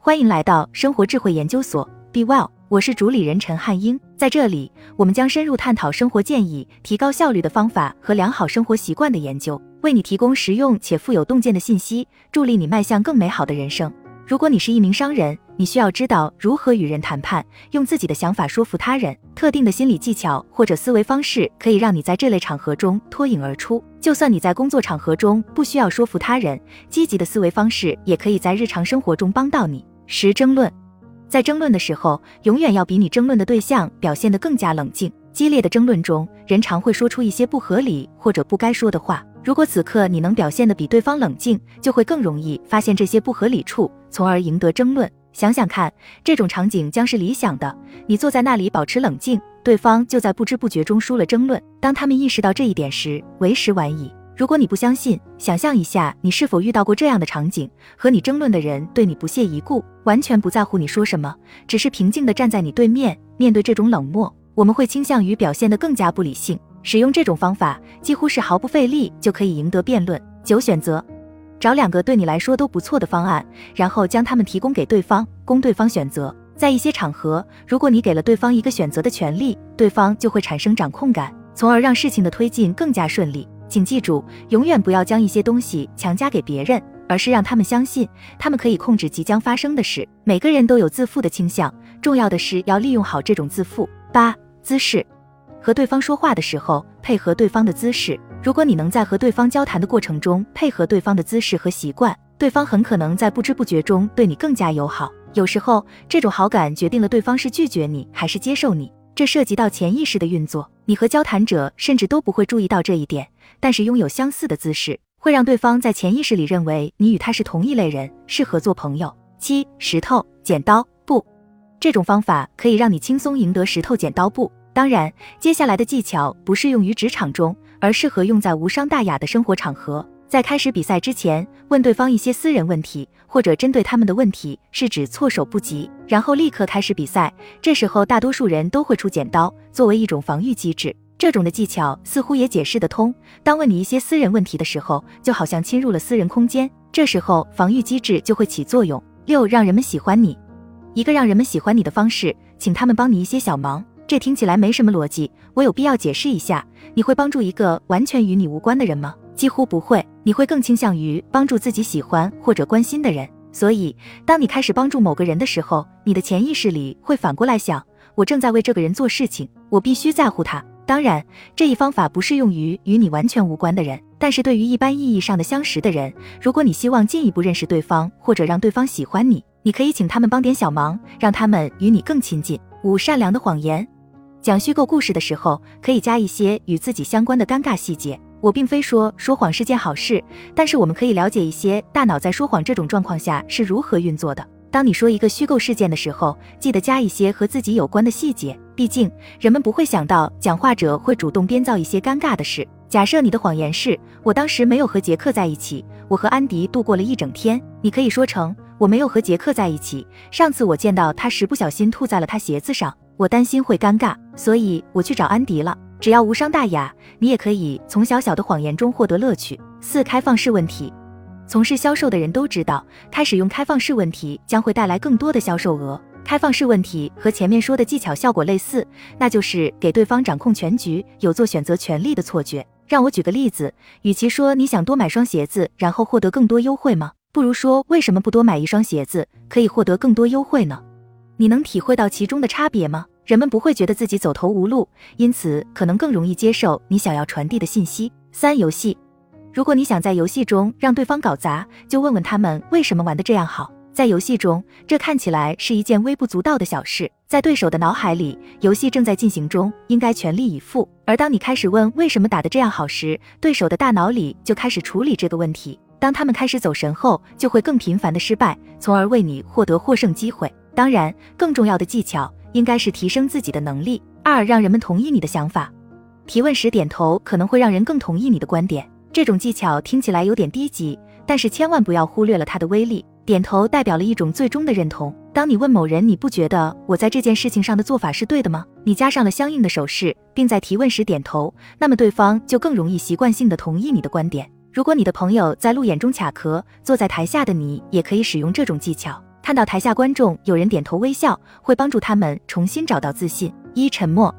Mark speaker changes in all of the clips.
Speaker 1: 欢迎来到生活智慧研究所，Be Well，我是主理人陈汉英。在这里，我们将深入探讨生活建议、提高效率的方法和良好生活习惯的研究，为你提供实用且富有洞见的信息，助力你迈向更美好的人生。如果你是一名商人，你需要知道如何与人谈判，用自己的想法说服他人。特定的心理技巧或者思维方式可以让你在这类场合中脱颖而出。就算你在工作场合中不需要说服他人，积极的思维方式也可以在日常生活中帮到你。十争论，在争论的时候，永远要比你争论的对象表现得更加冷静。激烈的争论中，人常会说出一些不合理或者不该说的话。如果此刻你能表现得比对方冷静，就会更容易发现这些不合理处，从而赢得争论。想想看，这种场景将是理想的。你坐在那里保持冷静，对方就在不知不觉中输了争论。当他们意识到这一点时，为时晚矣。如果你不相信，想象一下，你是否遇到过这样的场景：和你争论的人对你不屑一顾，完全不在乎你说什么，只是平静地站在你对面。面对这种冷漠，我们会倾向于表现得更加不理性。使用这种方法几乎是毫不费力就可以赢得辩论。九选择，找两个对你来说都不错的方案，然后将它们提供给对方，供对方选择。在一些场合，如果你给了对方一个选择的权利，对方就会产生掌控感，从而让事情的推进更加顺利。请记住，永远不要将一些东西强加给别人，而是让他们相信他们可以控制即将发生的事。每个人都有自负的倾向，重要的是要利用好这种自负。八姿势。和对方说话的时候，配合对方的姿势。如果你能在和对方交谈的过程中配合对方的姿势和习惯，对方很可能在不知不觉中对你更加友好。有时候，这种好感决定了对方是拒绝你还是接受你，这涉及到潜意识的运作。你和交谈者甚至都不会注意到这一点，但是拥有相似的姿势，会让对方在潜意识里认为你与他是同一类人，适合做朋友。七石头剪刀布，这种方法可以让你轻松赢得石头剪刀布。当然，接下来的技巧不适用于职场中，而适合用在无伤大雅的生活场合。在开始比赛之前，问对方一些私人问题，或者针对他们的问题，是指措手不及，然后立刻开始比赛。这时候，大多数人都会出剪刀，作为一种防御机制。这种的技巧似乎也解释得通。当问你一些私人问题的时候，就好像侵入了私人空间，这时候防御机制就会起作用。六，让人们喜欢你。一个让人们喜欢你的方式，请他们帮你一些小忙。这听起来没什么逻辑，我有必要解释一下。你会帮助一个完全与你无关的人吗？几乎不会。你会更倾向于帮助自己喜欢或者关心的人。所以，当你开始帮助某个人的时候，你的潜意识里会反过来想：我正在为这个人做事情，我必须在乎他。当然，这一方法不适用于与你完全无关的人，但是对于一般意义上的相识的人，如果你希望进一步认识对方或者让对方喜欢你，你可以请他们帮点小忙，让他们与你更亲近。五、善良的谎言。讲虚构故事的时候，可以加一些与自己相关的尴尬细节。我并非说说谎是件好事，但是我们可以了解一些大脑在说谎这种状况下是如何运作的。当你说一个虚构事件的时候，记得加一些和自己有关的细节，毕竟人们不会想到讲话者会主动编造一些尴尬的事。假设你的谎言是我当时没有和杰克在一起，我和安迪度过了一整天，你可以说成我没有和杰克在一起，上次我见到他时不小心吐在了他鞋子上。我担心会尴尬，所以我去找安迪了。只要无伤大雅，你也可以从小小的谎言中获得乐趣。四、开放式问题。从事销售的人都知道，开始用开放式问题将会带来更多的销售额。开放式问题和前面说的技巧效果类似，那就是给对方掌控全局、有做选择权利的错觉。让我举个例子，与其说你想多买双鞋子，然后获得更多优惠吗？不如说为什么不多买一双鞋子，可以获得更多优惠呢？你能体会到其中的差别吗？人们不会觉得自己走投无路，因此可能更容易接受你想要传递的信息。三、游戏，如果你想在游戏中让对方搞砸，就问问他们为什么玩的这样好。在游戏中，这看起来是一件微不足道的小事，在对手的脑海里，游戏正在进行中，应该全力以赴。而当你开始问为什么打得这样好时，对手的大脑里就开始处理这个问题。当他们开始走神后，就会更频繁的失败，从而为你获得获胜机会。当然，更重要的技巧应该是提升自己的能力。二，让人们同意你的想法。提问时点头可能会让人更同意你的观点。这种技巧听起来有点低级，但是千万不要忽略了它的威力。点头代表了一种最终的认同。当你问某人，你不觉得我在这件事情上的做法是对的吗？你加上了相应的手势，并在提问时点头，那么对方就更容易习惯性的同意你的观点。如果你的朋友在路演中卡壳，坐在台下的你也可以使用这种技巧。看到台下观众有人点头微笑，会帮助他们重新找到自信。一、沉默，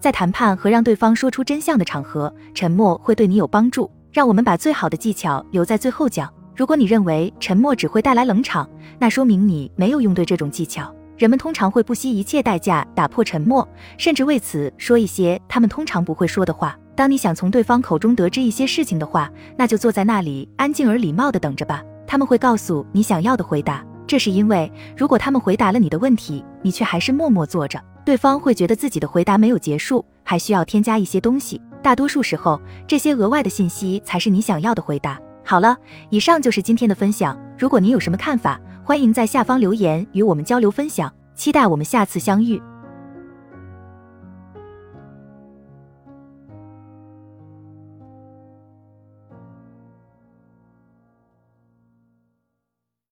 Speaker 1: 在谈判和让对方说出真相的场合，沉默会对你有帮助。让我们把最好的技巧留在最后讲。如果你认为沉默只会带来冷场，那说明你没有用对这种技巧。人们通常会不惜一切代价打破沉默，甚至为此说一些他们通常不会说的话。当你想从对方口中得知一些事情的话，那就坐在那里，安静而礼貌地等着吧。他们会告诉你想要的回答。这是因为，如果他们回答了你的问题，你却还是默默坐着，对方会觉得自己的回答没有结束，还需要添加一些东西。大多数时候，这些额外的信息才是你想要的回答。好了，以上就是今天的分享。如果您有什么看法，欢迎在下方留言与我们交流分享。期待我们下次相遇。